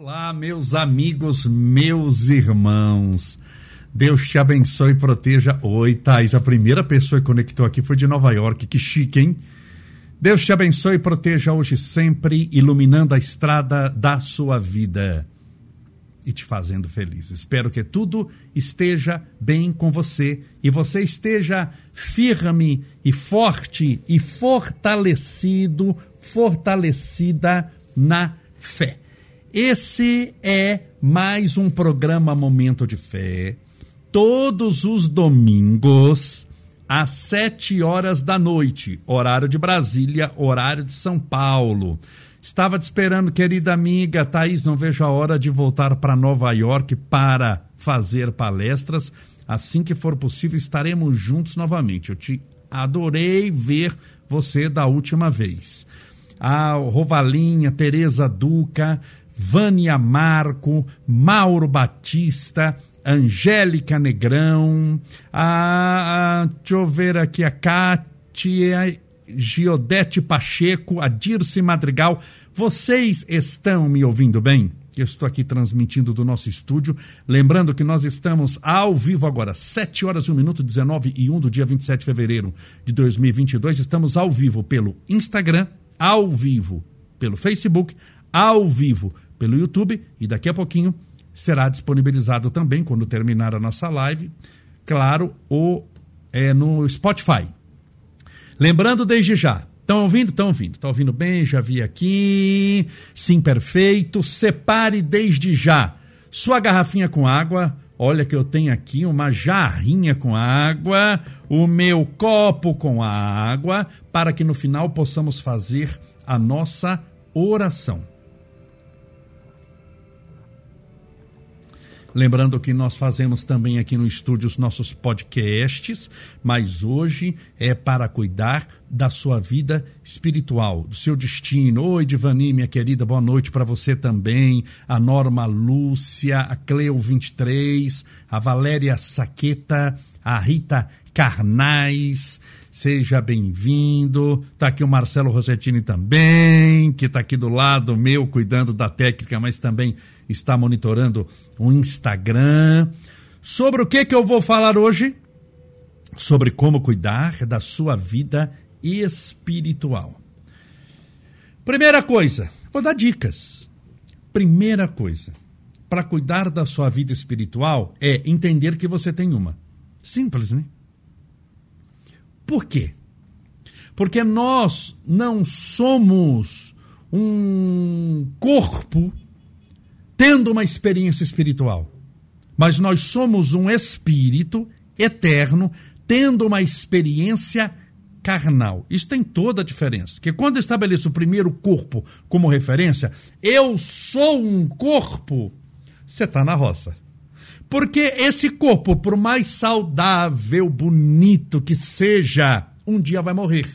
Olá, meus amigos, meus irmãos. Deus te abençoe e proteja. Oi, Thais, a primeira pessoa que conectou aqui foi de Nova York. Que chique, hein? Deus te abençoe e proteja hoje sempre, iluminando a estrada da sua vida e te fazendo feliz. Espero que tudo esteja bem com você e você esteja firme e forte e fortalecido, fortalecida na fé. Esse é mais um programa Momento de Fé. Todos os domingos, às sete horas da noite, horário de Brasília, horário de São Paulo. Estava te esperando, querida amiga Thaís. Não vejo a hora de voltar para Nova York para fazer palestras. Assim que for possível, estaremos juntos novamente. Eu te adorei ver você da última vez. A Rovalinha, Tereza Duca, Vânia Marco, Mauro Batista, Angélica Negrão, a, a, deixa eu ver aqui, a Kátia Giodete Pacheco, a Dirce Madrigal. Vocês estão me ouvindo bem? Eu estou aqui transmitindo do nosso estúdio. Lembrando que nós estamos ao vivo agora, 7 horas e 1 minuto, 19 e 1 do dia 27 de fevereiro de 2022. Estamos ao vivo pelo Instagram, ao vivo pelo Facebook, ao vivo pelo YouTube e daqui a pouquinho será disponibilizado também, quando terminar a nossa live, claro, o, é, no Spotify. Lembrando desde já, Estão ouvindo? Estão ouvindo. Estão ouvindo bem? Já vi aqui. Sim, perfeito. Separe desde já sua garrafinha com água. Olha que eu tenho aqui uma jarrinha com água, o meu copo com água, para que no final possamos fazer a nossa oração. Lembrando que nós fazemos também aqui no estúdio os nossos podcasts, mas hoje é para cuidar da sua vida espiritual, do seu destino. Oi, Divani, minha querida, boa noite para você também. A Norma Lúcia, a Cleo 23, a Valéria Saqueta, a Rita Carnais. Seja bem-vindo. Tá aqui o Marcelo Rossettini também, que está aqui do lado meu, cuidando da técnica, mas também está monitorando o Instagram. Sobre o que que eu vou falar hoje? Sobre como cuidar da sua vida espiritual. Primeira coisa, vou dar dicas. Primeira coisa, para cuidar da sua vida espiritual é entender que você tem uma. Simples, né? Por quê? Porque nós não somos um corpo tendo uma experiência espiritual, mas nós somos um espírito eterno tendo uma experiência carnal. Isso tem toda a diferença. Porque quando estabeleço o primeiro corpo como referência, eu sou um corpo, você está na roça. Porque esse corpo, por mais saudável, bonito que seja, um dia vai morrer.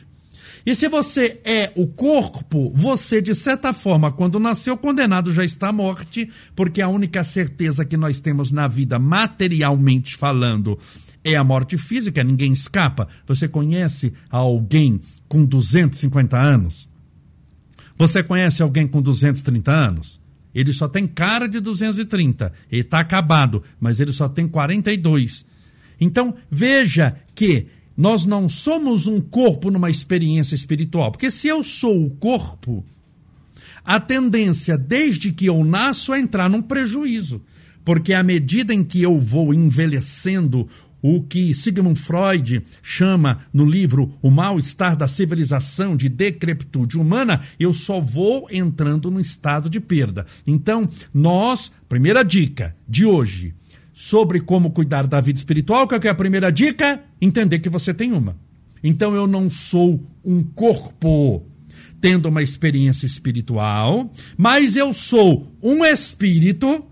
E se você é o corpo, você, de certa forma, quando nasceu condenado, já está à morte, porque a única certeza que nós temos na vida, materialmente falando, é a morte física, ninguém escapa. Você conhece alguém com 250 anos? Você conhece alguém com 230 anos? Ele só tem cara de 230. Ele está acabado, mas ele só tem 42. Então, veja que nós não somos um corpo numa experiência espiritual. Porque se eu sou o corpo, a tendência, desde que eu nasço, é entrar num prejuízo. Porque à medida em que eu vou envelhecendo, o que Sigmund Freud chama no livro O Mal-Estar da Civilização de Decrepitude Humana, eu só vou entrando no estado de perda. Então, nós, primeira dica de hoje, sobre como cuidar da vida espiritual, qual é a primeira dica? Entender que você tem uma. Então, eu não sou um corpo tendo uma experiência espiritual, mas eu sou um espírito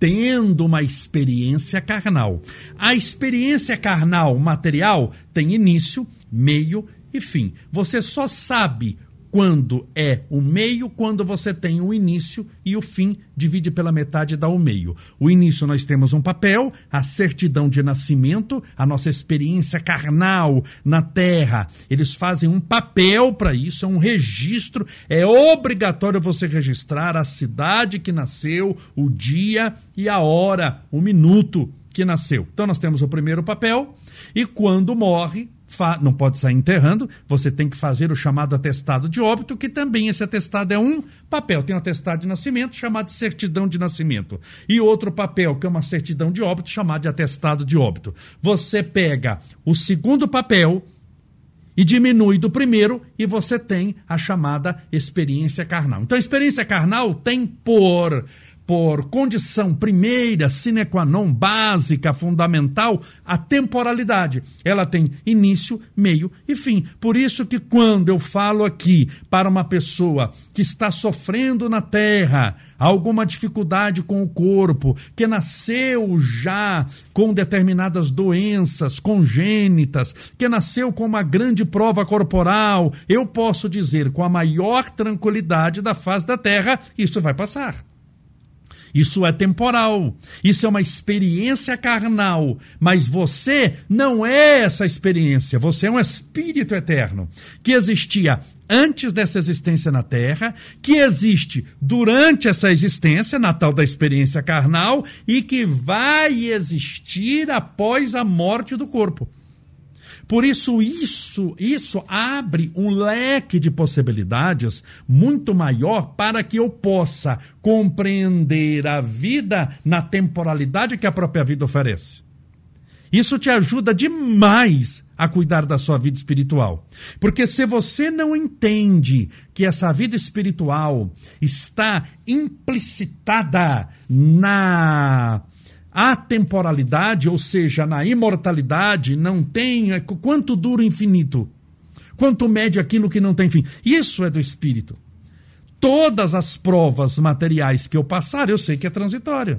tendo uma experiência carnal. A experiência carnal material tem início, meio e fim. Você só sabe quando é o meio, quando você tem o início e o fim, divide pela metade e dá o meio. O início nós temos um papel, a certidão de nascimento, a nossa experiência carnal na terra. Eles fazem um papel para isso, é um registro, é obrigatório você registrar a cidade que nasceu, o dia e a hora, o minuto que nasceu. Então nós temos o primeiro papel e quando morre, não pode sair enterrando, você tem que fazer o chamado atestado de óbito, que também esse atestado é um papel. Tem um atestado de nascimento chamado certidão de nascimento. E outro papel, que é uma certidão de óbito, chamado de atestado de óbito. Você pega o segundo papel e diminui do primeiro e você tem a chamada experiência carnal. Então, a experiência carnal tem por por condição primeira, sine qua non, básica, fundamental, a temporalidade. Ela tem início, meio e fim. Por isso que quando eu falo aqui para uma pessoa que está sofrendo na terra, alguma dificuldade com o corpo, que nasceu já com determinadas doenças congênitas, que nasceu com uma grande prova corporal, eu posso dizer com a maior tranquilidade da face da terra, isso vai passar. Isso é temporal. Isso é uma experiência carnal. Mas você não é essa experiência. Você é um espírito eterno que existia antes dessa existência na Terra, que existe durante essa existência, na tal da experiência carnal, e que vai existir após a morte do corpo. Por isso, isso, isso abre um leque de possibilidades muito maior para que eu possa compreender a vida na temporalidade que a própria vida oferece. Isso te ajuda demais a cuidar da sua vida espiritual. Porque se você não entende que essa vida espiritual está implicitada na a temporalidade, ou seja, na imortalidade, não tem. É, quanto dura o infinito? Quanto mede aquilo que não tem fim? Isso é do espírito. Todas as provas materiais que eu passar, eu sei que é transitória.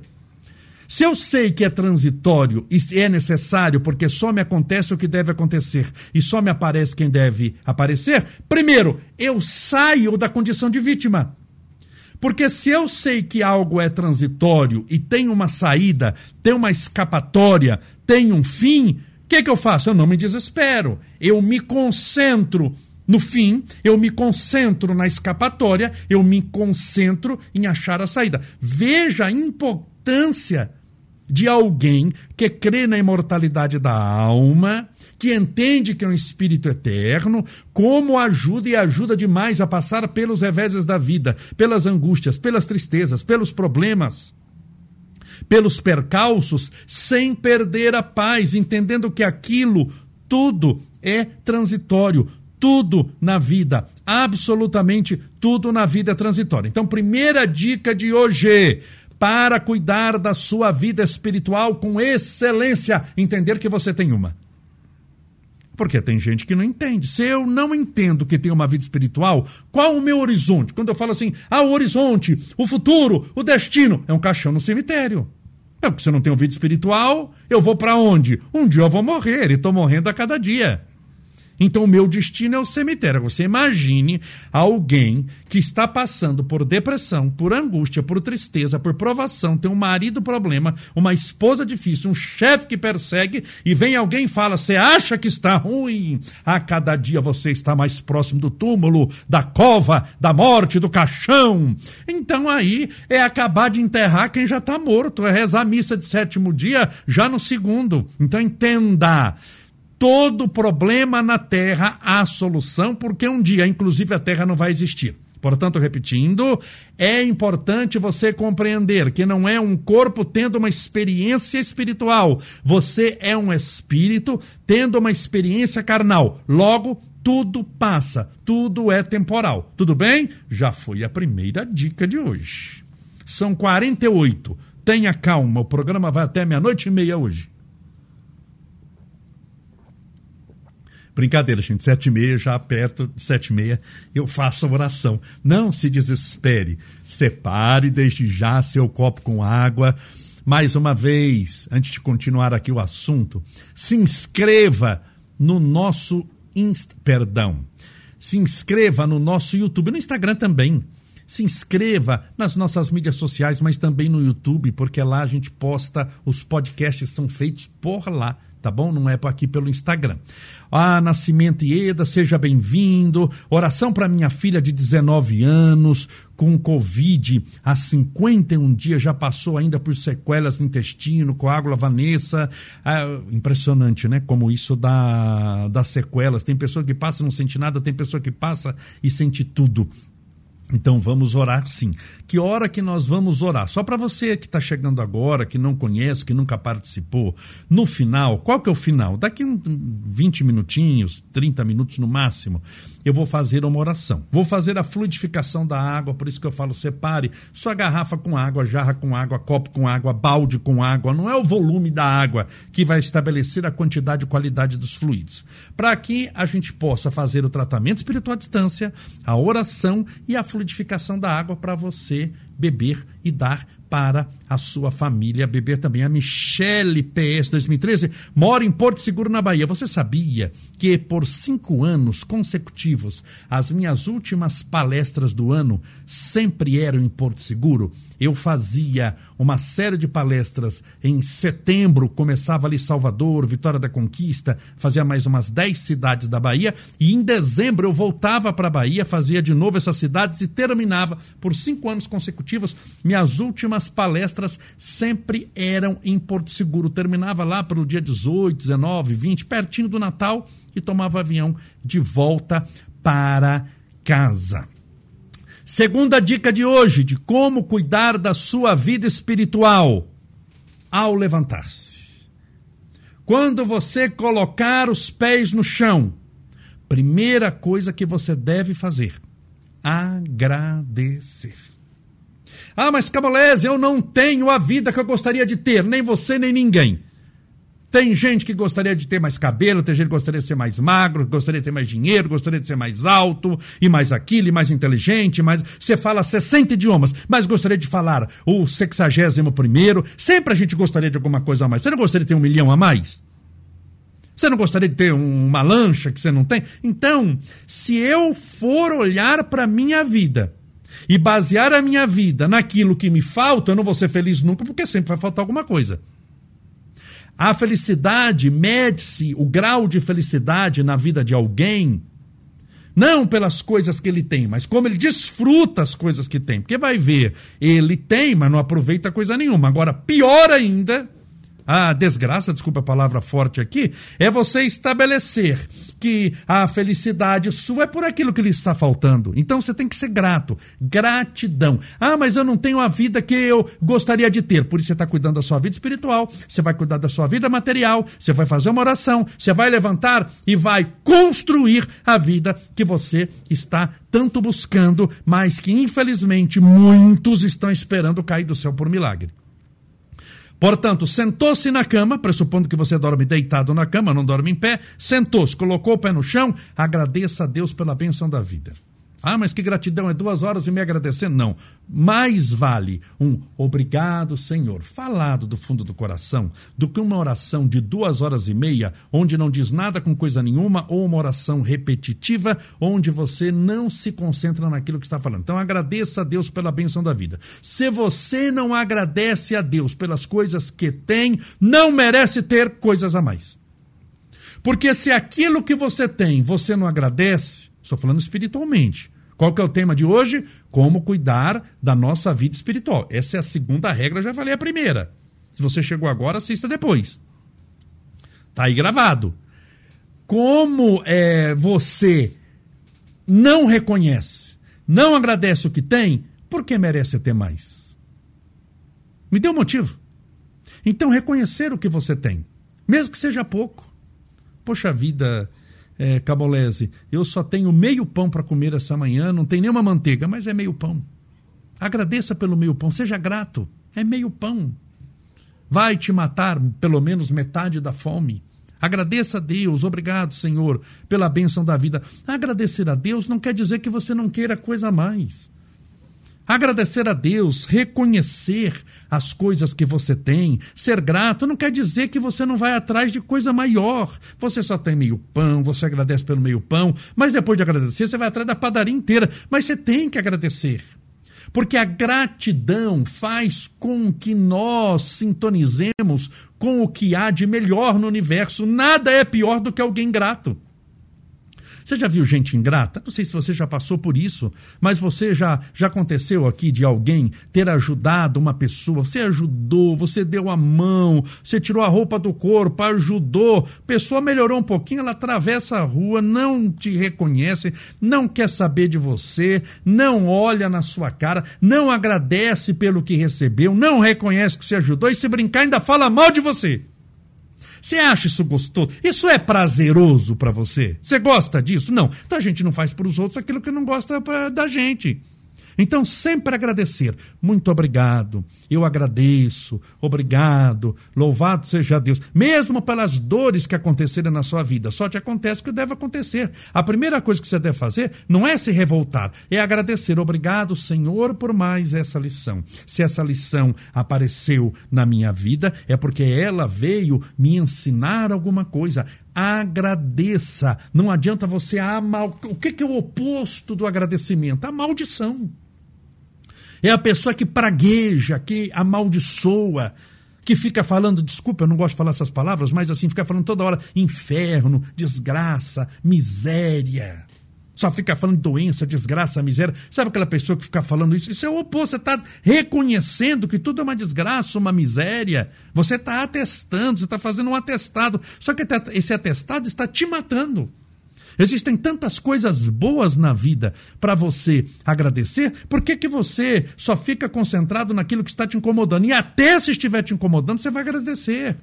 Se eu sei que é transitório e é necessário, porque só me acontece o que deve acontecer e só me aparece quem deve aparecer, primeiro, eu saio da condição de vítima. Porque se eu sei que algo é transitório e tem uma saída, tem uma escapatória, tem um fim, o que, que eu faço? Eu não me desespero. Eu me concentro no fim, eu me concentro na escapatória, eu me concentro em achar a saída. Veja a importância de alguém que crê na imortalidade da alma, que entende que é um espírito eterno, como ajuda e ajuda demais a passar pelos reveses da vida, pelas angústias, pelas tristezas, pelos problemas, pelos percalços, sem perder a paz, entendendo que aquilo tudo é transitório, tudo na vida, absolutamente tudo na vida é transitório. Então, primeira dica de hoje, para cuidar da sua vida espiritual com excelência, entender que você tem uma. Porque tem gente que não entende. Se eu não entendo que tem uma vida espiritual, qual o meu horizonte? Quando eu falo assim, ah, o horizonte, o futuro, o destino, é um caixão no cemitério. É porque se eu não tenho vida espiritual, eu vou para onde? Um dia eu vou morrer e estou morrendo a cada dia. Então, o meu destino é o cemitério. Você imagine alguém que está passando por depressão, por angústia, por tristeza, por provação, tem um marido problema, uma esposa difícil, um chefe que persegue, e vem alguém e fala: Você acha que está ruim? A cada dia você está mais próximo do túmulo, da cova, da morte, do caixão. Então, aí é acabar de enterrar quem já está morto, é rezar a missa de sétimo dia já no segundo. Então, entenda todo problema na Terra há solução, porque um dia, inclusive, a Terra não vai existir. Portanto, repetindo, é importante você compreender que não é um corpo tendo uma experiência espiritual. Você é um espírito tendo uma experiência carnal. Logo, tudo passa, tudo é temporal. Tudo bem? Já foi a primeira dica de hoje. São 48. Tenha calma, o programa vai até meia-noite e meia hoje. Brincadeira, gente. Sete e meia, já perto de sete e meia, eu faço a oração. Não se desespere. Separe desde já seu copo com água. Mais uma vez, antes de continuar aqui o assunto, se inscreva no nosso Inst... perdão. se inscreva no nosso YouTube, no Instagram também. Se inscreva nas nossas mídias sociais, mas também no YouTube, porque lá a gente posta, os podcasts são feitos por lá tá bom? Não é aqui pelo Instagram. Ah, Nascimento Ieda, seja bem-vindo. Oração para minha filha de 19 anos, com Covid há 51 dias, já passou ainda por sequelas no intestino, coágula Vanessa. Ah, impressionante, né? Como isso dá, dá sequelas. Tem pessoa que passa e não sente nada, tem pessoa que passa e sente tudo. Então vamos orar sim. Que hora que nós vamos orar? Só para você que está chegando agora, que não conhece, que nunca participou, no final, qual que é o final? Daqui uns 20 minutinhos, 30 minutos no máximo, eu vou fazer uma oração. Vou fazer a fluidificação da água, por isso que eu falo, separe sua garrafa com água, jarra com água, copo com água, balde com água. Não é o volume da água que vai estabelecer a quantidade e qualidade dos fluidos. Para que a gente possa fazer o tratamento espiritual à distância, a oração e a fluidificação da água para você beber e dar para a sua família beber também. A Michele PS 2013 mora em Porto Seguro, na Bahia. Você sabia que por cinco anos consecutivos as minhas últimas palestras do ano sempre eram em Porto Seguro? Eu fazia uma série de palestras em setembro, começava ali Salvador, Vitória da Conquista, fazia mais umas 10 cidades da Bahia, e em dezembro eu voltava para a Bahia, fazia de novo essas cidades e terminava por cinco anos consecutivos. Minhas últimas palestras sempre eram em Porto Seguro. Terminava lá pelo dia 18, 19, 20, pertinho do Natal, e tomava avião de volta para casa. Segunda dica de hoje de como cuidar da sua vida espiritual ao levantar-se. Quando você colocar os pés no chão, primeira coisa que você deve fazer: agradecer. Ah, mas Camolese, eu não tenho a vida que eu gostaria de ter, nem você, nem ninguém. Tem gente que gostaria de ter mais cabelo, tem gente que gostaria de ser mais magro, gostaria de ter mais dinheiro, gostaria de ser mais alto, e mais aquilo, e mais inteligente, mas você fala 60 idiomas, mas gostaria de falar o sexagésimo primeiro. Sempre a gente gostaria de alguma coisa a mais. Você não gostaria de ter um milhão a mais? Você não gostaria de ter uma lancha que você não tem? Então, se eu for olhar para minha vida e basear a minha vida naquilo que me falta, eu não vou ser feliz nunca, porque sempre vai faltar alguma coisa. A felicidade mede-se, o grau de felicidade na vida de alguém, não pelas coisas que ele tem, mas como ele desfruta as coisas que tem. Porque vai ver, ele tem, mas não aproveita coisa nenhuma. Agora, pior ainda, a desgraça, desculpa a palavra forte aqui, é você estabelecer que a felicidade sua é por aquilo que lhe está faltando. Então você tem que ser grato. Gratidão. Ah, mas eu não tenho a vida que eu gostaria de ter. Por isso você está cuidando da sua vida espiritual, você vai cuidar da sua vida material, você vai fazer uma oração, você vai levantar e vai construir a vida que você está tanto buscando, mas que infelizmente muitos estão esperando cair do céu por milagre. Portanto, sentou-se na cama, pressupondo que você dorme deitado na cama, não dorme em pé, sentou-se, colocou o pé no chão, agradeça a Deus pela bênção da vida. Ah, mas que gratidão, é duas horas e me agradecendo? Não. Mais vale um obrigado, Senhor, falado do fundo do coração, do que uma oração de duas horas e meia, onde não diz nada com coisa nenhuma, ou uma oração repetitiva, onde você não se concentra naquilo que está falando. Então agradeça a Deus pela benção da vida. Se você não agradece a Deus pelas coisas que tem, não merece ter coisas a mais. Porque se aquilo que você tem você não agradece, estou falando espiritualmente, qual que é o tema de hoje? Como cuidar da nossa vida espiritual. Essa é a segunda regra, já falei a primeira. Se você chegou agora, assista depois. Tá aí gravado. Como é, você não reconhece, não agradece o que tem, por que merece ter mais? Me dê um motivo. Então, reconhecer o que você tem, mesmo que seja pouco. Poxa vida, é, Camolese, eu só tenho meio pão para comer essa manhã, não tem nenhuma manteiga, mas é meio pão. Agradeça pelo meio pão, seja grato, é meio pão. Vai te matar pelo menos metade da fome. Agradeça a Deus, obrigado, Senhor, pela bênção da vida. Agradecer a Deus não quer dizer que você não queira coisa a mais. Agradecer a Deus, reconhecer as coisas que você tem, ser grato, não quer dizer que você não vai atrás de coisa maior. Você só tem meio pão, você agradece pelo meio pão, mas depois de agradecer, você vai atrás da padaria inteira. Mas você tem que agradecer. Porque a gratidão faz com que nós sintonizemos com o que há de melhor no universo. Nada é pior do que alguém grato. Você já viu gente ingrata? Não sei se você já passou por isso, mas você já já aconteceu aqui de alguém ter ajudado uma pessoa, você ajudou, você deu a mão, você tirou a roupa do corpo, ajudou, pessoa melhorou um pouquinho, ela atravessa a rua, não te reconhece, não quer saber de você, não olha na sua cara, não agradece pelo que recebeu, não reconhece que você ajudou e se brincar ainda fala mal de você. Você acha isso gostoso? Isso é prazeroso para você? Você gosta disso? Não. Então a gente não faz para os outros aquilo que não gosta pra, da gente. Então, sempre agradecer. Muito obrigado, eu agradeço, obrigado, louvado seja Deus. Mesmo pelas dores que acontecerem na sua vida, só te acontece o que deve acontecer. A primeira coisa que você deve fazer não é se revoltar, é agradecer. Obrigado, Senhor, por mais essa lição. Se essa lição apareceu na minha vida, é porque ela veio me ensinar alguma coisa agradeça. Não adianta você amar. O que é o oposto do agradecimento? A maldição. É a pessoa que pragueja, que amaldiçoa, que fica falando, desculpa, eu não gosto de falar essas palavras, mas assim, fica falando toda hora inferno, desgraça, miséria. Só fica falando doença, desgraça, miséria. Sabe aquela pessoa que fica falando isso? Isso é o oposto. Você está reconhecendo que tudo é uma desgraça, uma miséria. Você está atestando, você está fazendo um atestado. Só que esse atestado está te matando. Existem tantas coisas boas na vida para você agradecer, por que, que você só fica concentrado naquilo que está te incomodando? E até se estiver te incomodando, você vai agradecer.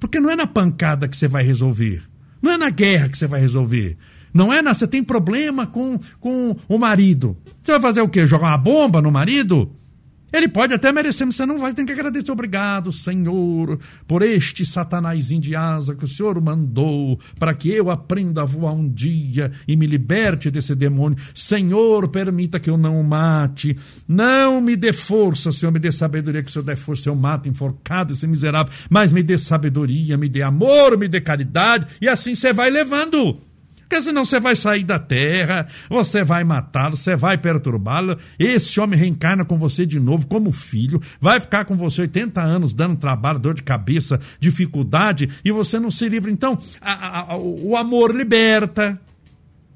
Porque não é na pancada que você vai resolver. Não é na guerra que você vai resolver. Não é. Você tem problema com, com o marido. Você vai fazer o quê? Jogar uma bomba no marido? Ele pode até merecer, mas você não vai ter que agradecer. Obrigado, Senhor, por este satanás de asa que o Senhor mandou para que eu aprenda a voar um dia e me liberte desse demônio. Senhor, permita que eu não o mate. Não me dê força, Senhor, me dê sabedoria, que se eu der força eu mato enforcado esse miserável. Mas me dê sabedoria, me dê amor, me dê caridade. E assim você vai levando. Porque senão você vai sair da terra, você vai matá-lo, você vai perturbá-lo. Esse homem reencarna com você de novo como filho, vai ficar com você 80 anos dando trabalho, dor de cabeça, dificuldade, e você não se livra. Então, a, a, o amor liberta,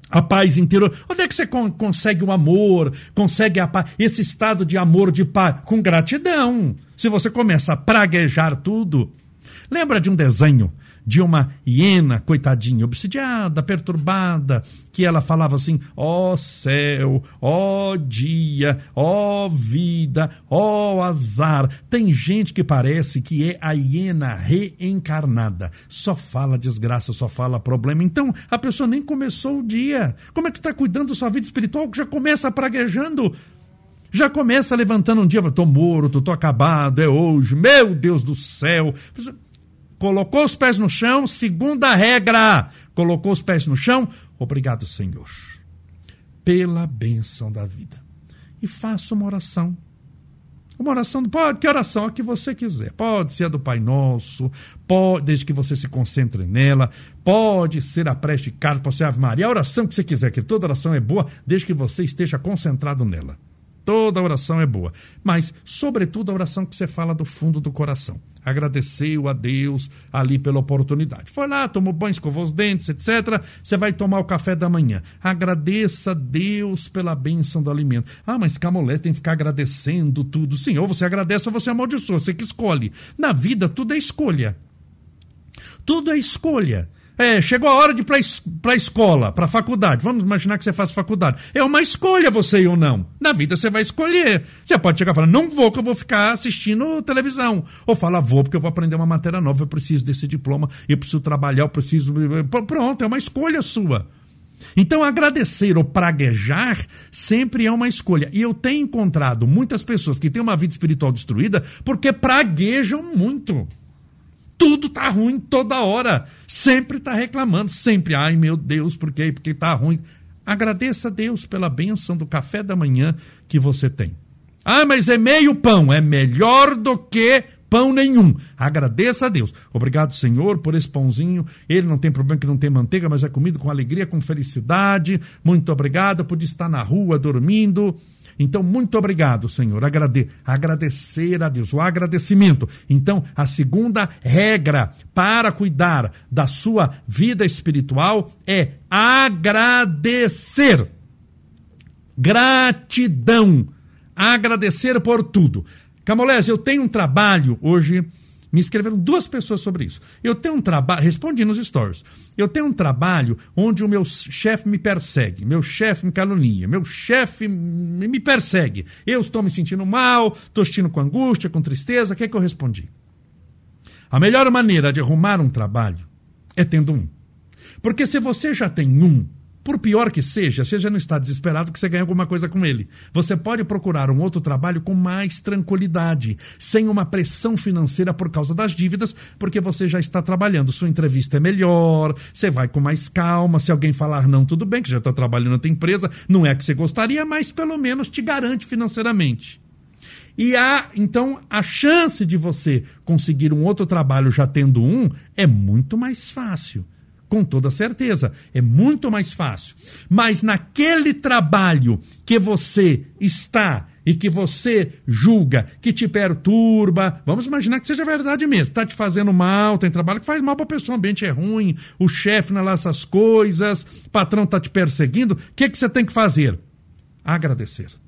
a paz interior. Onde é que você consegue o amor, consegue a esse estado de amor, de paz? Com gratidão. Se você começa a praguejar tudo. Lembra de um desenho de uma hiena, coitadinha, obsidiada, perturbada, que ela falava assim: ó oh céu, ó oh dia, ó oh vida, ó azar. Tem gente que parece que é a hiena reencarnada, só fala desgraça, só fala problema. Então a pessoa nem começou o dia. Como é que está cuidando da sua vida espiritual que já começa praguejando? já começa levantando um dia, tô morto, tô acabado, é hoje, meu Deus do céu colocou os pés no chão, segunda regra, colocou os pés no chão, obrigado, Senhor, pela bênção da vida. E faça uma oração. Uma oração, pode, que oração? A que você quiser. Pode ser a do Pai Nosso, pode, desde que você se concentre nela, pode ser a prece de carta, pode ser a Ave Maria, a oração que você quiser, que toda oração é boa, desde que você esteja concentrado nela. Toda oração é boa. Mas, sobretudo, a oração que você fala do fundo do coração. Agradeceu a Deus ali pela oportunidade. Foi lá, tomou banho, escovou os dentes, etc. Você vai tomar o café da manhã. Agradeça a Deus pela bênção do alimento. Ah, mas Camolé tem que ficar agradecendo tudo. Sim, ou você agradece ou você amaldiçoa. Você que escolhe. Na vida, tudo é escolha. Tudo é escolha. É, chegou a hora de ir para a escola, para a faculdade. Vamos imaginar que você faz faculdade. É uma escolha você ir ou não. Na vida você vai escolher. Você pode chegar e falar, não vou, que eu vou ficar assistindo televisão. Ou falar, vou, porque eu vou aprender uma matéria nova, eu preciso desse diploma, eu preciso trabalhar, eu preciso. Pronto, é uma escolha sua. Então, agradecer ou praguejar sempre é uma escolha. E eu tenho encontrado muitas pessoas que têm uma vida espiritual destruída porque praguejam muito tudo tá ruim toda hora. Sempre tá reclamando, sempre. Ai, meu Deus, por quê? Porque tá ruim. Agradeça a Deus pela bênção do café da manhã que você tem. Ah, mas é meio pão. É melhor do que pão nenhum. Agradeça a Deus. Obrigado, Senhor, por esse pãozinho. Ele não tem problema que não tem manteiga, mas é comido com alegria, com felicidade. Muito obrigado por estar na rua dormindo. Então, muito obrigado, Senhor. Agrade agradecer a Deus, o agradecimento. Então, a segunda regra para cuidar da sua vida espiritual é agradecer. Gratidão. Agradecer por tudo. Camolés, eu tenho um trabalho hoje. Me escreveram duas pessoas sobre isso. Eu tenho um trabalho, respondi nos stories. Eu tenho um trabalho onde o meu chefe me persegue, meu chefe me calunia, meu chefe me persegue. Eu estou me sentindo mal, estou sentindo com angústia, com tristeza. O que é que eu respondi? A melhor maneira de arrumar um trabalho é tendo um. Porque se você já tem um, por pior que seja, você já não está desesperado que você ganha alguma coisa com ele. Você pode procurar um outro trabalho com mais tranquilidade, sem uma pressão financeira por causa das dívidas, porque você já está trabalhando. Sua entrevista é melhor, você vai com mais calma. Se alguém falar não, tudo bem, que já está trabalhando na tua empresa, não é que você gostaria, mas pelo menos te garante financeiramente. E há, então, a chance de você conseguir um outro trabalho já tendo um é muito mais fácil com toda certeza. É muito mais fácil. Mas naquele trabalho que você está e que você julga, que te perturba, vamos imaginar que seja verdade mesmo, está te fazendo mal, tem trabalho que faz mal para a pessoa, o ambiente é ruim, o chefe não é lá essas coisas, o patrão está te perseguindo, o que, que você tem que fazer? Agradecer.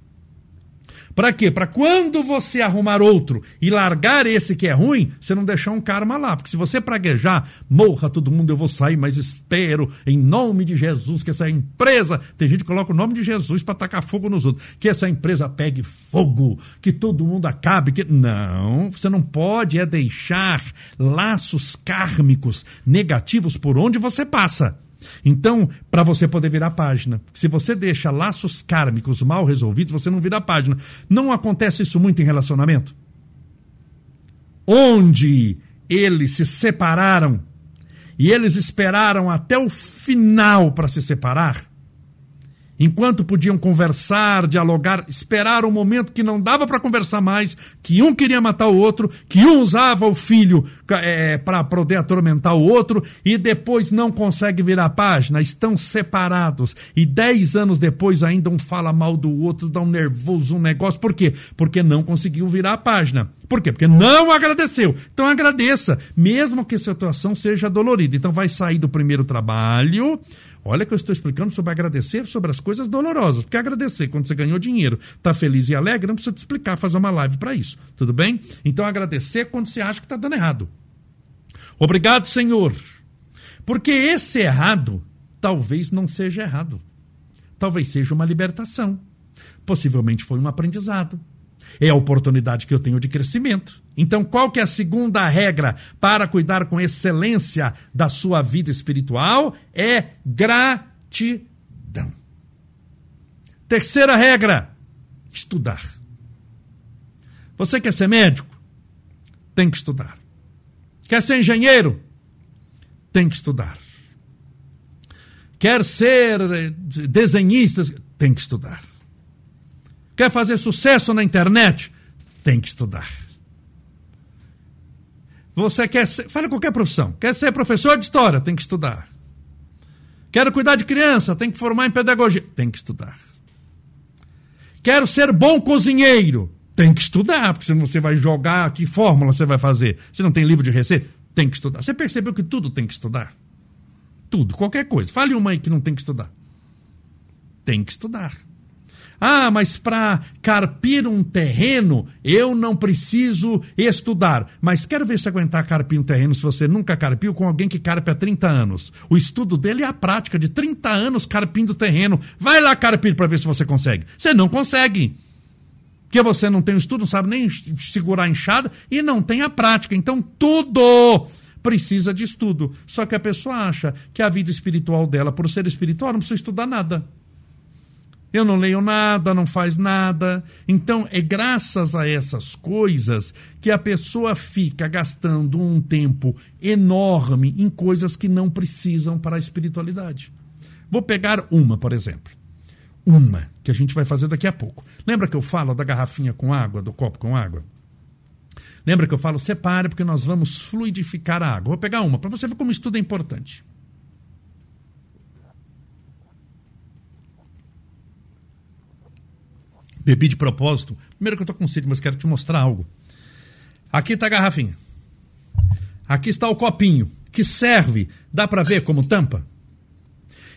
Para quê? Para quando você arrumar outro e largar esse que é ruim, você não deixar um karma lá. Porque se você praguejar, morra todo mundo, eu vou sair, mas espero, em nome de Jesus, que essa empresa. Tem gente que coloca o nome de Jesus para tacar fogo nos outros. Que essa empresa pegue fogo, que todo mundo acabe. Que... Não, você não pode é deixar laços kármicos negativos por onde você passa. Então, para você poder virar página, se você deixa laços kármicos mal resolvidos, você não vira página. Não acontece isso muito em relacionamento? Onde eles se separaram e eles esperaram até o final para se separar, Enquanto podiam conversar, dialogar, esperar um momento que não dava para conversar mais, que um queria matar o outro, que um usava o filho é, para poder atormentar o outro e depois não consegue virar a página, estão separados. E dez anos depois ainda um fala mal do outro, dá um nervoso, um negócio. Por quê? Porque não conseguiu virar a página. Por quê? Porque não agradeceu. Então agradeça, mesmo que a situação seja dolorida. Então vai sair do primeiro trabalho Olha que eu estou explicando sobre agradecer sobre as coisas dolorosas. Porque agradecer quando você ganhou dinheiro, está feliz e alegre, não precisa te explicar, fazer uma live para isso. Tudo bem? Então agradecer quando você acha que está dando errado. Obrigado, Senhor. Porque esse errado talvez não seja errado. Talvez seja uma libertação. Possivelmente foi um aprendizado. É a oportunidade que eu tenho de crescimento. Então, qual que é a segunda regra para cuidar com excelência da sua vida espiritual? É gratidão. Terceira regra: estudar. Você quer ser médico? Tem que estudar. Quer ser engenheiro? Tem que estudar. Quer ser eh, desenhista? Tem que estudar. Quer fazer sucesso na internet? Tem que estudar. Você quer ser, fala qualquer profissão. Quer ser professor de história? Tem que estudar. Quero cuidar de criança? Tem que formar em pedagogia? Tem que estudar. Quero ser bom cozinheiro? Tem que estudar, porque senão você vai jogar, que fórmula você vai fazer? Você não tem livro de receita? Tem que estudar. Você percebeu que tudo tem que estudar? Tudo, qualquer coisa. Fale uma aí que não tem que estudar. Tem que estudar. Ah, mas para carpir um terreno eu não preciso estudar. Mas quero ver se aguentar carpir um terreno se você nunca carpiu com alguém que carpe há 30 anos. O estudo dele é a prática de 30 anos carpindo terreno. Vai lá carpir para ver se você consegue. Você não consegue. Porque você não tem o estudo, não sabe nem segurar a enxada e não tem a prática. Então tudo precisa de estudo. Só que a pessoa acha que a vida espiritual dela, por ser espiritual, não precisa estudar nada. Eu não leio nada, não faz nada. Então, é graças a essas coisas que a pessoa fica gastando um tempo enorme em coisas que não precisam para a espiritualidade. Vou pegar uma, por exemplo. Uma, que a gente vai fazer daqui a pouco. Lembra que eu falo da garrafinha com água, do copo com água? Lembra que eu falo, separe, porque nós vamos fluidificar a água. Vou pegar uma, para você ver como estudo é importante. Bebi de propósito. Primeiro que eu estou com sede, mas quero te mostrar algo. Aqui está a garrafinha. Aqui está o copinho, que serve. Dá para ver como tampa?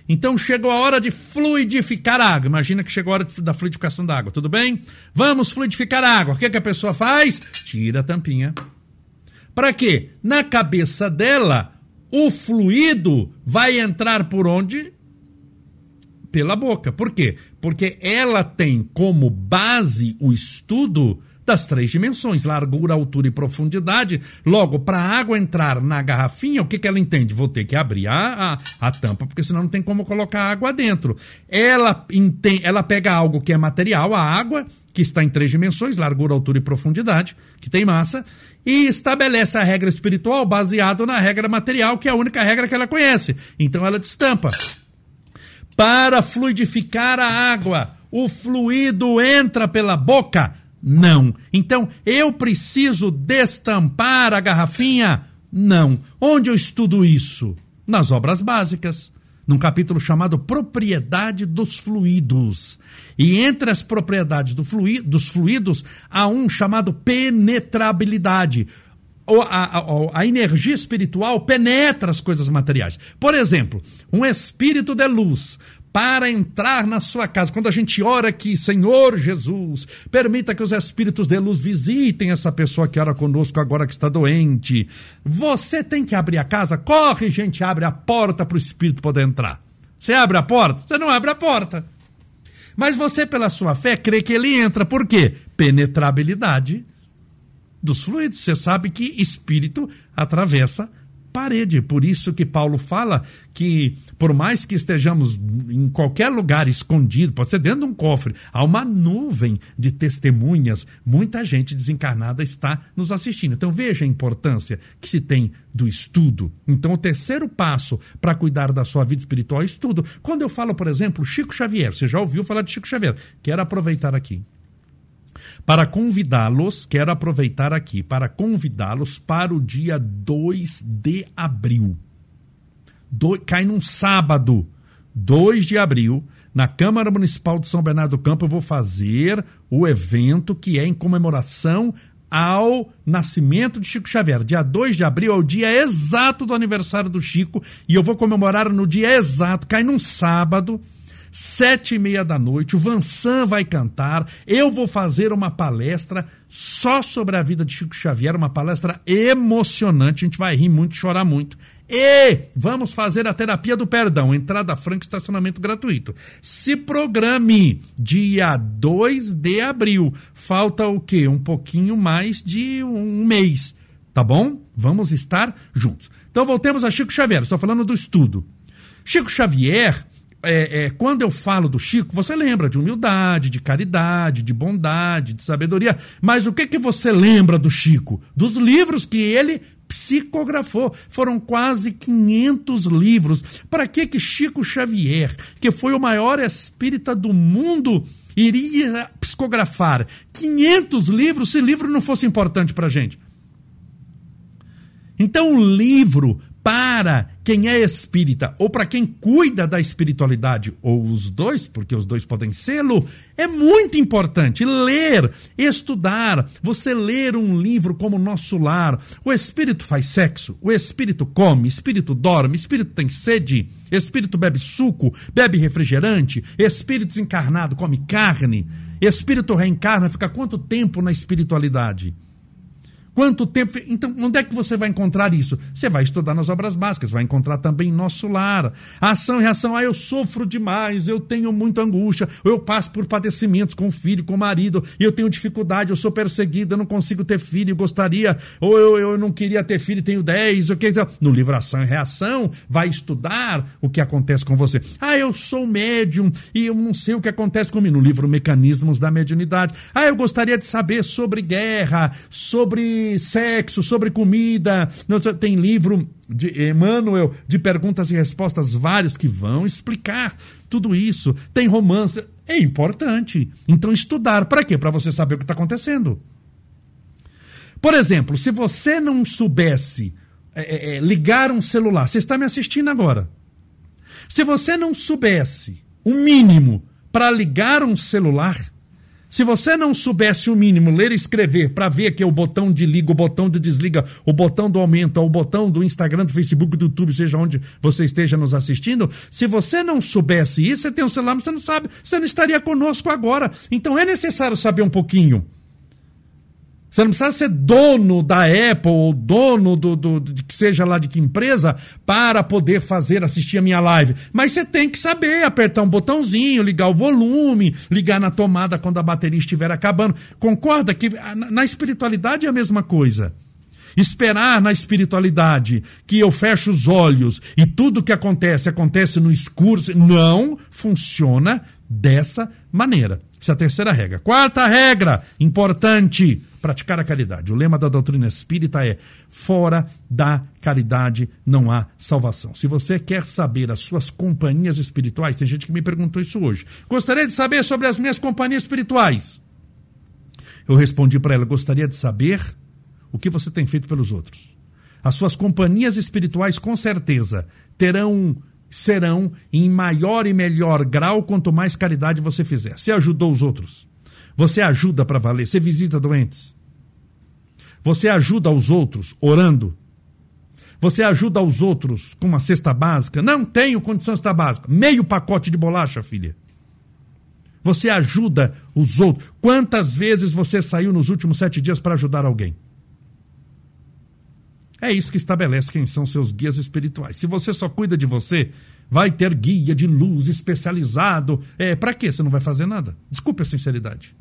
Então chegou a hora de fluidificar a água. Imagina que chegou a hora da fluidificação da água, tudo bem? Vamos fluidificar a água. O que, que a pessoa faz? Tira a tampinha. Para quê? Na cabeça dela, o fluido vai entrar por onde? Pela boca. Por quê? Porque ela tem como base o estudo das três dimensões, largura, altura e profundidade. Logo, para a água entrar na garrafinha, o que, que ela entende? Vou ter que abrir a, a, a tampa, porque senão não tem como colocar água dentro. Ela, entende, ela pega algo que é material, a água, que está em três dimensões, largura, altura e profundidade, que tem massa, e estabelece a regra espiritual baseado na regra material, que é a única regra que ela conhece. Então ela destampa. Para fluidificar a água, o fluido entra pela boca não. Então, eu preciso destampar a garrafinha? Não. Onde eu estudo isso? Nas obras básicas. Num capítulo chamado Propriedade dos Fluidos. E entre as propriedades do fluido, dos fluidos, há um chamado penetrabilidade. A, a, a, energia espiritual penetra as coisas materiais. Por exemplo, um espírito de luz para entrar na sua casa. Quando a gente ora aqui, Senhor Jesus, permita que os espíritos de luz visitem essa pessoa que ora conosco agora que está doente. Você tem que abrir a casa, corre, gente, abre a porta para o espírito poder entrar. Você abre a porta? Você não abre a porta. Mas você, pela sua fé, crê que ele entra. Por quê? Penetrabilidade dos fluidos. Você sabe que espírito atravessa parede. Por isso que Paulo fala que, por mais que estejamos em qualquer lugar escondido, pode ser dentro de um cofre, há uma nuvem de testemunhas, muita gente desencarnada está nos assistindo. Então veja a importância que se tem do estudo. Então o terceiro passo para cuidar da sua vida espiritual é estudo. Quando eu falo, por exemplo, Chico Xavier, você já ouviu falar de Chico Xavier? Quero aproveitar aqui para convidá-los, quero aproveitar aqui para convidá-los para o dia 2 de abril. Do, cai num sábado, 2 de abril, na Câmara Municipal de São Bernardo do Campo, eu vou fazer o evento que é em comemoração ao nascimento de Chico Xavier. Dia 2 de abril é o dia exato do aniversário do Chico e eu vou comemorar no dia exato, cai num sábado sete e meia da noite, o Vansan vai cantar, eu vou fazer uma palestra só sobre a vida de Chico Xavier, uma palestra emocionante, a gente vai rir muito, chorar muito. E vamos fazer a terapia do perdão, entrada franca, estacionamento gratuito. Se programe dia 2 de abril. Falta o quê? Um pouquinho mais de um mês, tá bom? Vamos estar juntos. Então voltemos a Chico Xavier, estou falando do estudo. Chico Xavier é, é, quando eu falo do Chico, você lembra de humildade, de caridade, de bondade, de sabedoria. Mas o que, que você lembra do Chico? Dos livros que ele psicografou. Foram quase 500 livros. Para que que Chico Xavier, que foi o maior espírita do mundo, iria psicografar 500 livros se livro não fosse importante para gente? Então, o livro para quem é espírita ou para quem cuida da espiritualidade, ou os dois, porque os dois podem sê-lo, é muito importante ler, estudar. Você ler um livro como Nosso Lar. O espírito faz sexo, o espírito come, espírito dorme, espírito tem sede, espírito bebe suco, bebe refrigerante, espírito desencarnado come carne, espírito reencarna, fica quanto tempo na espiritualidade? Quanto tempo. Então, onde é que você vai encontrar isso? Você vai estudar nas obras básicas, vai encontrar também em nosso lar. Ação e reação. Ah, eu sofro demais, eu tenho muita angústia, eu passo por padecimentos com o filho, com o marido, e eu tenho dificuldade, eu sou perseguida, eu não consigo ter filho, eu gostaria, ou eu, eu não queria ter filho, tenho 10, o que No livro Ação e Reação, vai estudar o que acontece com você. Ah, eu sou médium e eu não sei o que acontece comigo. No livro Mecanismos da Mediunidade. Ah, eu gostaria de saber sobre guerra, sobre sexo, sobre comida. Tem livro de Emmanuel, de perguntas e respostas vários que vão explicar tudo isso. Tem romance. É importante. Então, estudar. Para quê? Para você saber o que está acontecendo. Por exemplo, se você não soubesse é, é, é, ligar um celular, você está me assistindo agora. Se você não soubesse o mínimo para ligar um celular, se você não soubesse o mínimo ler e escrever para ver que é o botão de liga, o botão de desliga, o botão do aumento, o botão do Instagram, do Facebook, do YouTube, seja onde você esteja nos assistindo, se você não soubesse isso, você tem um celular, mas você não sabe, você não estaria conosco agora. Então é necessário saber um pouquinho. Você não precisa ser dono da Apple ou dono do, do, de que seja lá de que empresa para poder fazer, assistir a minha live. Mas você tem que saber apertar um botãozinho, ligar o volume, ligar na tomada quando a bateria estiver acabando. Concorda que na espiritualidade é a mesma coisa. Esperar na espiritualidade que eu fecho os olhos e tudo que acontece acontece no escuro, não funciona dessa maneira. Essa é a terceira regra. Quarta regra, importante, praticar a caridade. O lema da doutrina espírita é: fora da caridade não há salvação. Se você quer saber as suas companhias espirituais, tem gente que me perguntou isso hoje. Gostaria de saber sobre as minhas companhias espirituais. Eu respondi para ela: gostaria de saber o que você tem feito pelos outros. As suas companhias espirituais, com certeza, terão serão em maior e melhor grau quanto mais caridade você fizer. Você ajudou os outros. Você ajuda para valer. Você visita doentes. Você ajuda aos outros orando. Você ajuda aos outros com uma cesta básica. Não tenho condição de cesta básica. Meio pacote de bolacha, filha. Você ajuda os outros. Quantas vezes você saiu nos últimos sete dias para ajudar alguém? É isso que estabelece quem são seus guias espirituais. Se você só cuida de você, vai ter guia de luz especializado. É, para quê? Você não vai fazer nada. Desculpe a sinceridade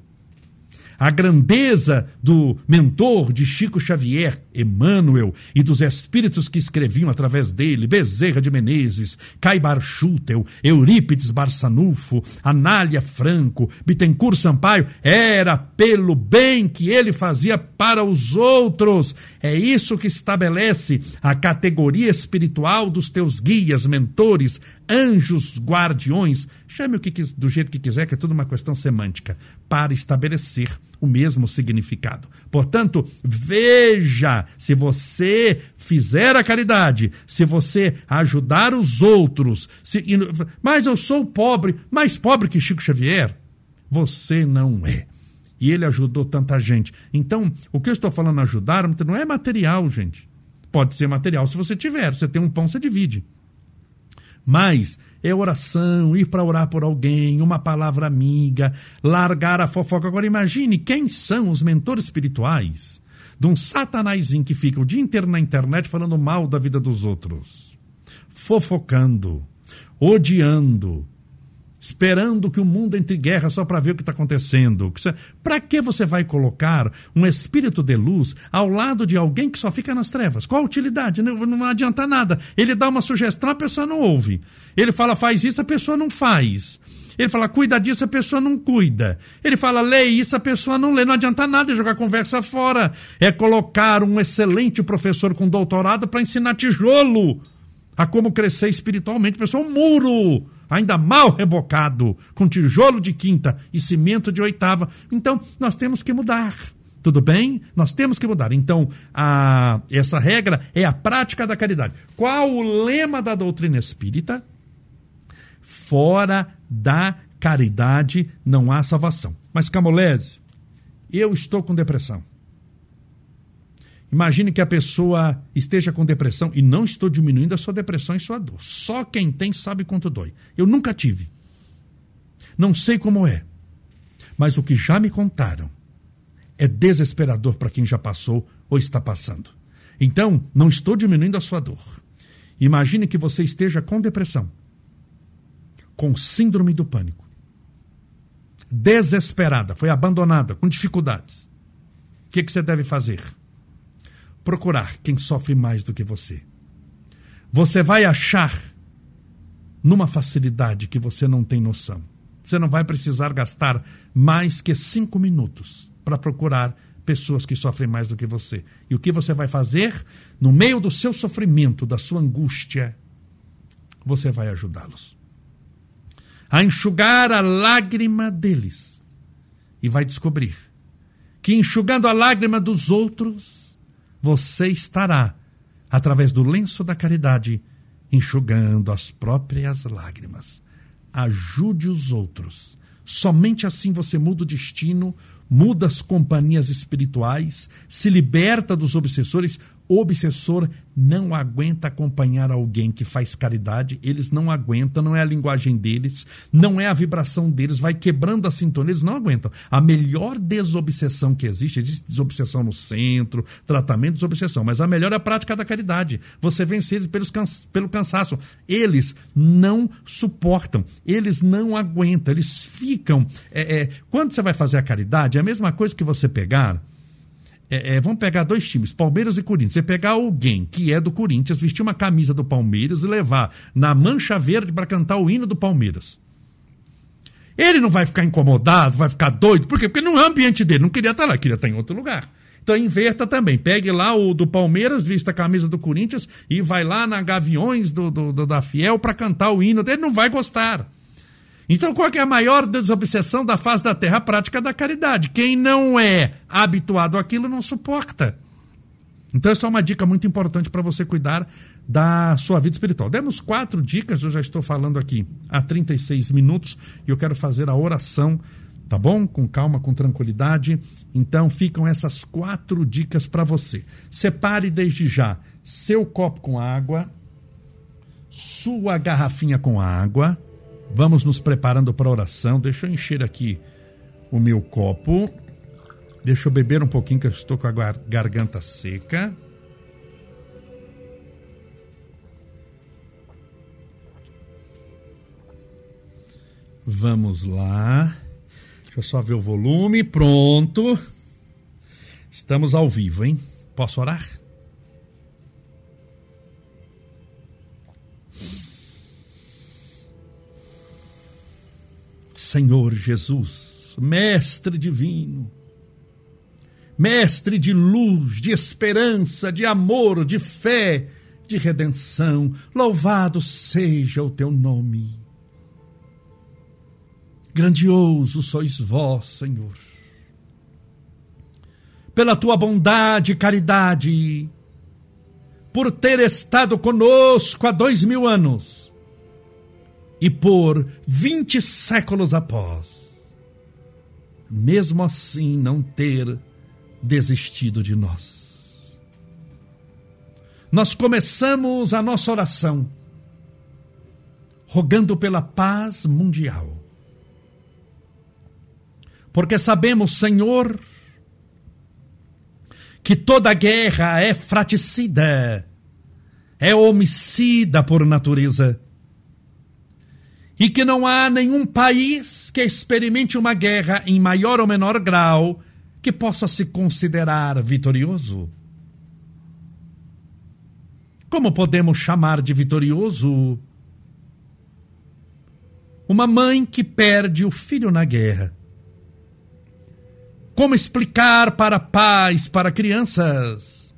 a grandeza do mentor de Chico Xavier, Emmanuel, e dos espíritos que escreviam através dele, Bezerra de Menezes, Caibar Schutel, Eurípides Barçanufo, Anália Franco, Bittencourt Sampaio, era pelo bem que ele fazia para os outros. É isso que estabelece a categoria espiritual dos teus guias, mentores, anjos, guardiões, chame o que do jeito que quiser, que é tudo uma questão semântica, para estabelecer o mesmo significado. Portanto, veja, se você fizer a caridade, se você ajudar os outros, se, mas eu sou pobre, mais pobre que Chico Xavier, você não é. E ele ajudou tanta gente. Então, o que eu estou falando ajudar não é material, gente. Pode ser material se você tiver. Você tem um pão, você divide. Mas é oração, ir para orar por alguém, uma palavra amiga, largar a fofoca. Agora imagine quem são os mentores espirituais de um satanazinho que fica o dia inteiro na internet falando mal da vida dos outros, fofocando, odiando, esperando que o mundo entre guerra só para ver o que está acontecendo. Para que você vai colocar um espírito de luz ao lado de alguém que só fica nas trevas? Qual a utilidade? Não, não adianta nada. Ele dá uma sugestão, a pessoa não ouve. Ele fala, faz isso, a pessoa não faz. Ele fala, cuida disso, a pessoa não cuida. Ele fala, lê isso, a pessoa não lê. Não adianta nada jogar conversa fora. É colocar um excelente professor com doutorado para ensinar tijolo a como crescer espiritualmente. Pessoal, um muro ainda mal rebocado, com tijolo de quinta e cimento de oitava. Então, nós temos que mudar. Tudo bem? Nós temos que mudar. Então, a, essa regra é a prática da caridade. Qual o lema da doutrina espírita? Fora da caridade não há salvação. Mas, Camolese, eu estou com depressão. Imagine que a pessoa esteja com depressão e não estou diminuindo a sua depressão e sua dor. Só quem tem sabe quanto dói. Eu nunca tive. Não sei como é. Mas o que já me contaram é desesperador para quem já passou ou está passando. Então, não estou diminuindo a sua dor. Imagine que você esteja com depressão, com síndrome do pânico, desesperada, foi abandonada, com dificuldades. O que, que você deve fazer? Procurar quem sofre mais do que você. Você vai achar numa facilidade que você não tem noção. Você não vai precisar gastar mais que cinco minutos para procurar pessoas que sofrem mais do que você. E o que você vai fazer? No meio do seu sofrimento, da sua angústia, você vai ajudá-los a enxugar a lágrima deles. E vai descobrir que enxugando a lágrima dos outros, você estará, através do lenço da caridade, enxugando as próprias lágrimas. Ajude os outros. Somente assim você muda o destino, muda as companhias espirituais, se liberta dos obsessores, obsessor não aguenta acompanhar alguém que faz caridade, eles não aguentam, não é a linguagem deles, não é a vibração deles, vai quebrando a sintonia, eles não aguentam. A melhor desobsessão que existe, existe desobsessão no centro, tratamento de desobsessão, mas a melhor é a prática da caridade. Você vence eles pelos pelo cansaço. Eles não suportam, eles não aguentam, eles ficam. É, é, quando você vai fazer a caridade, é a mesma coisa que você pegar é, é, vamos pegar dois times, Palmeiras e Corinthians. Você pegar alguém que é do Corinthians, vestir uma camisa do Palmeiras e levar na mancha verde para cantar o hino do Palmeiras. Ele não vai ficar incomodado, vai ficar doido. Por quê? Porque não é o ambiente dele, não queria estar lá, queria estar em outro lugar. Então inverta também. Pegue lá o do Palmeiras, vista a camisa do Corinthians e vai lá na Gaviões do, do, do da Fiel para cantar o hino dele. Não vai gostar. Então, qual é a maior desobsessão da face da terra? A prática da caridade. Quem não é habituado àquilo não suporta. Então, essa é uma dica muito importante para você cuidar da sua vida espiritual. Demos quatro dicas, eu já estou falando aqui há 36 minutos e eu quero fazer a oração, tá bom? Com calma, com tranquilidade. Então, ficam essas quatro dicas para você. Separe desde já seu copo com água, sua garrafinha com água Vamos nos preparando para a oração. Deixa eu encher aqui o meu copo. Deixa eu beber um pouquinho, que eu estou com a garganta seca. Vamos lá. Deixa eu só ver o volume. Pronto. Estamos ao vivo, hein? Posso orar? Senhor Jesus, Mestre divino, Mestre de luz, de esperança, de amor, de fé, de redenção, louvado seja o teu nome. Grandioso sois vós, Senhor. Pela tua bondade e caridade, por ter estado conosco há dois mil anos, e por vinte séculos após, mesmo assim não ter desistido de nós. Nós começamos a nossa oração rogando pela paz mundial. Porque sabemos, Senhor, que toda guerra é fraticida, é homicida por natureza e que não há nenhum país que experimente uma guerra em maior ou menor grau que possa se considerar vitorioso. Como podemos chamar de vitorioso uma mãe que perde o filho na guerra? Como explicar para pais, para crianças,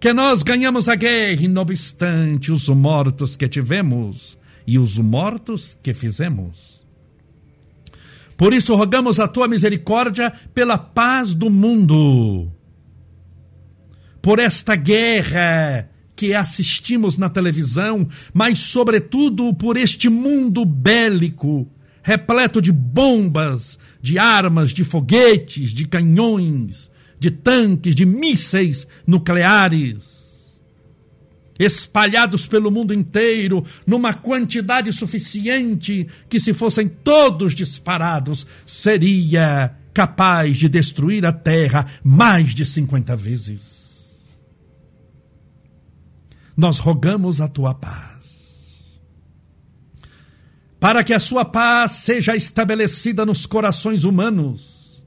que nós ganhamos a guerra e, não obstante os mortos que tivemos, e os mortos que fizemos. Por isso rogamos a tua misericórdia pela paz do mundo, por esta guerra que assistimos na televisão, mas sobretudo por este mundo bélico, repleto de bombas, de armas, de foguetes, de canhões, de tanques, de mísseis nucleares espalhados pelo mundo inteiro, numa quantidade suficiente que, se fossem todos disparados, seria capaz de destruir a terra mais de 50 vezes. Nós rogamos a tua paz. Para que a sua paz seja estabelecida nos corações humanos,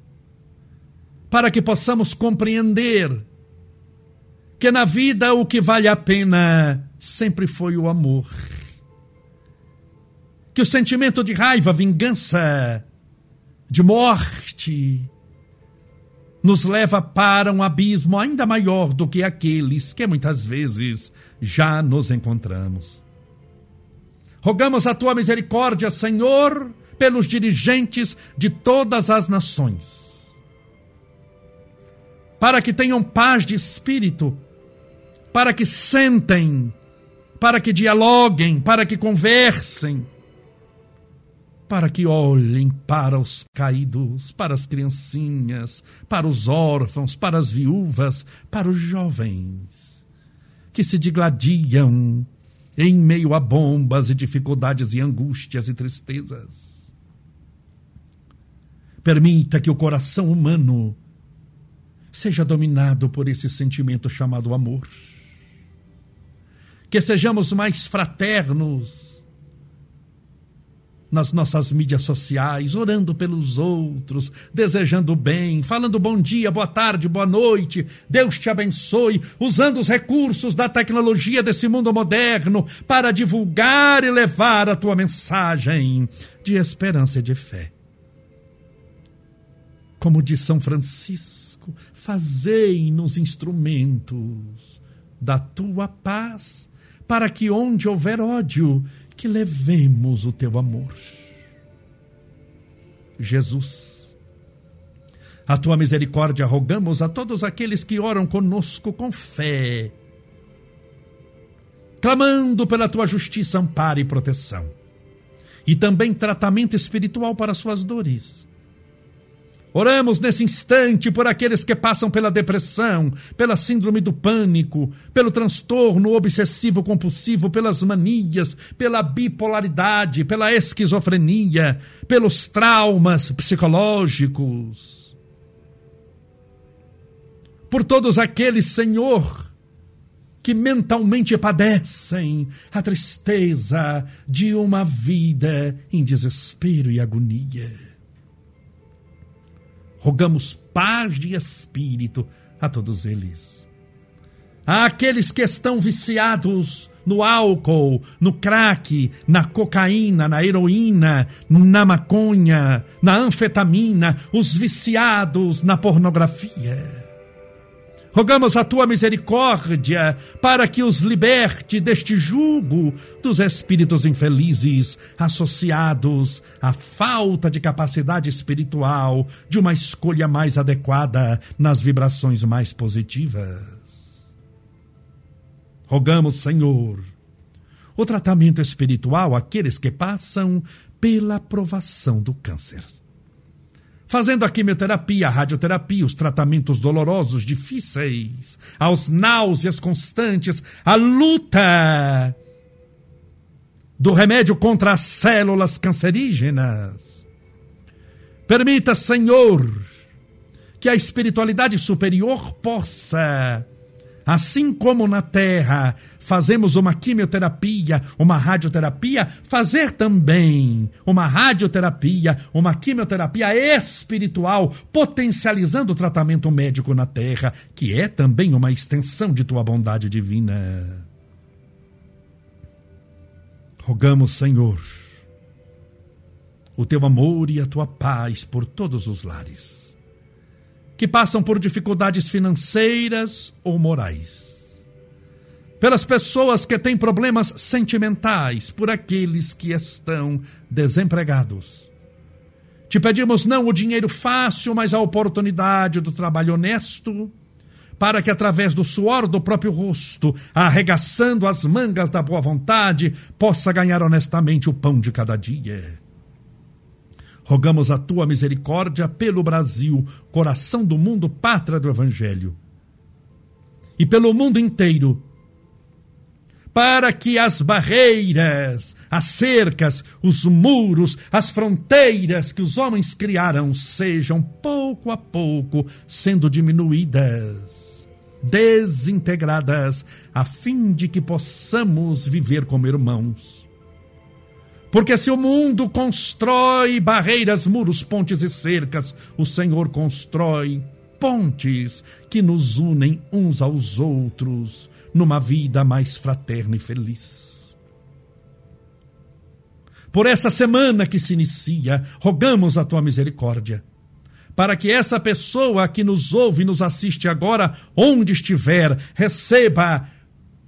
para que possamos compreender que na vida o que vale a pena sempre foi o amor. Que o sentimento de raiva, vingança, de morte, nos leva para um abismo ainda maior do que aqueles que muitas vezes já nos encontramos. Rogamos a tua misericórdia, Senhor, pelos dirigentes de todas as nações, para que tenham paz de espírito, para que sentem, para que dialoguem, para que conversem, para que olhem para os caídos, para as criancinhas, para os órfãos, para as viúvas, para os jovens, que se digladiam em meio a bombas e dificuldades e angústias e tristezas. Permita que o coração humano seja dominado por esse sentimento chamado amor. Que sejamos mais fraternos nas nossas mídias sociais, orando pelos outros, desejando bem, falando bom dia, boa tarde, boa noite, Deus te abençoe, usando os recursos da tecnologia desse mundo moderno para divulgar e levar a tua mensagem de esperança e de fé. Como diz São Francisco, fazei-nos instrumentos da tua paz, para que onde houver ódio, que levemos o teu amor. Jesus, a tua misericórdia rogamos a todos aqueles que oram conosco com fé, clamando pela tua justiça, amparo e proteção, e também tratamento espiritual para suas dores Oramos nesse instante por aqueles que passam pela depressão, pela síndrome do pânico, pelo transtorno obsessivo compulsivo, pelas manias, pela bipolaridade, pela esquizofrenia, pelos traumas psicológicos. Por todos aqueles, Senhor, que mentalmente padecem a tristeza de uma vida em desespero e agonia rogamos paz de espírito a todos eles. A aqueles que estão viciados no álcool, no crack, na cocaína, na heroína, na maconha, na anfetamina, os viciados na pornografia Rogamos a tua misericórdia para que os liberte deste jugo dos espíritos infelizes associados à falta de capacidade espiritual de uma escolha mais adequada nas vibrações mais positivas. Rogamos, Senhor, o tratamento espiritual àqueles que passam pela provação do câncer fazendo a quimioterapia, a radioterapia, os tratamentos dolorosos, difíceis, aos náuseas constantes, a luta do remédio contra as células cancerígenas. Permita, Senhor, que a espiritualidade superior possa, assim como na terra, fazemos uma quimioterapia, uma radioterapia, fazer também uma radioterapia, uma quimioterapia espiritual, potencializando o tratamento médico na terra, que é também uma extensão de tua bondade divina. Rogamos, Senhor, o teu amor e a tua paz por todos os lares que passam por dificuldades financeiras ou morais pelas pessoas que têm problemas sentimentais, por aqueles que estão desempregados. Te pedimos não o dinheiro fácil, mas a oportunidade do trabalho honesto, para que através do suor do próprio rosto, arregaçando as mangas da boa vontade, possa ganhar honestamente o pão de cada dia. Rogamos a tua misericórdia pelo Brasil, coração do mundo, pátria do Evangelho. E pelo mundo inteiro, para que as barreiras, as cercas, os muros, as fronteiras que os homens criaram sejam pouco a pouco sendo diminuídas, desintegradas, a fim de que possamos viver como irmãos. Porque se o mundo constrói barreiras, muros, pontes e cercas, o Senhor constrói pontes que nos unem uns aos outros numa vida mais fraterna e feliz. Por essa semana que se inicia, rogamos a tua misericórdia, para que essa pessoa que nos ouve e nos assiste agora, onde estiver, receba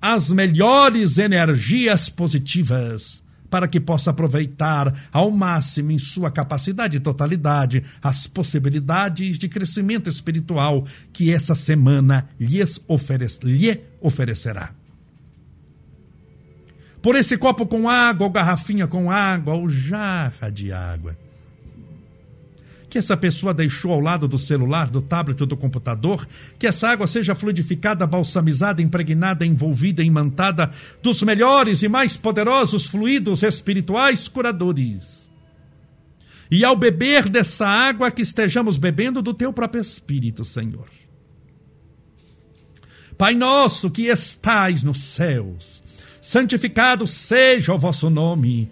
as melhores energias positivas para que possa aproveitar ao máximo em sua capacidade e totalidade as possibilidades de crescimento espiritual que essa semana lhes oferece, lhe oferecerá. Por esse copo com água, ou garrafinha com água, ou jarra de água que essa pessoa deixou ao lado do celular, do tablet ou do computador, que essa água seja fluidificada, balsamizada, impregnada, envolvida, imantada dos melhores e mais poderosos fluidos espirituais curadores. E ao beber dessa água, que estejamos bebendo do teu próprio Espírito, Senhor. Pai nosso que estais nos céus, santificado seja o vosso nome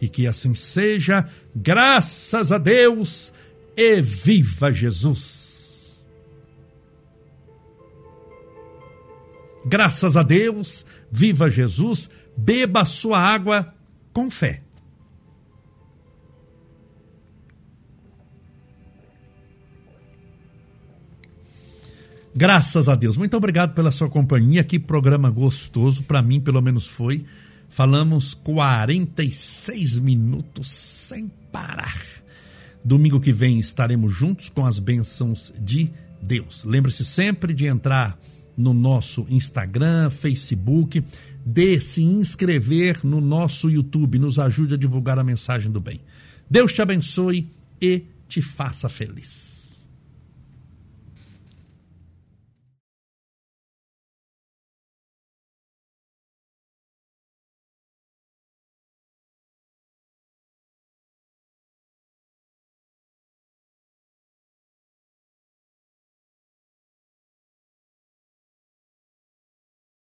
e que assim seja, graças a Deus e viva Jesus! Graças a Deus, viva Jesus, beba sua água com fé. Graças a Deus. Muito obrigado pela sua companhia. Que programa gostoso, para mim, pelo menos foi. Falamos 46 minutos sem parar. Domingo que vem estaremos juntos com as bênçãos de Deus. Lembre-se sempre de entrar no nosso Instagram, Facebook, de se inscrever no nosso YouTube, nos ajude a divulgar a mensagem do bem. Deus te abençoe e te faça feliz.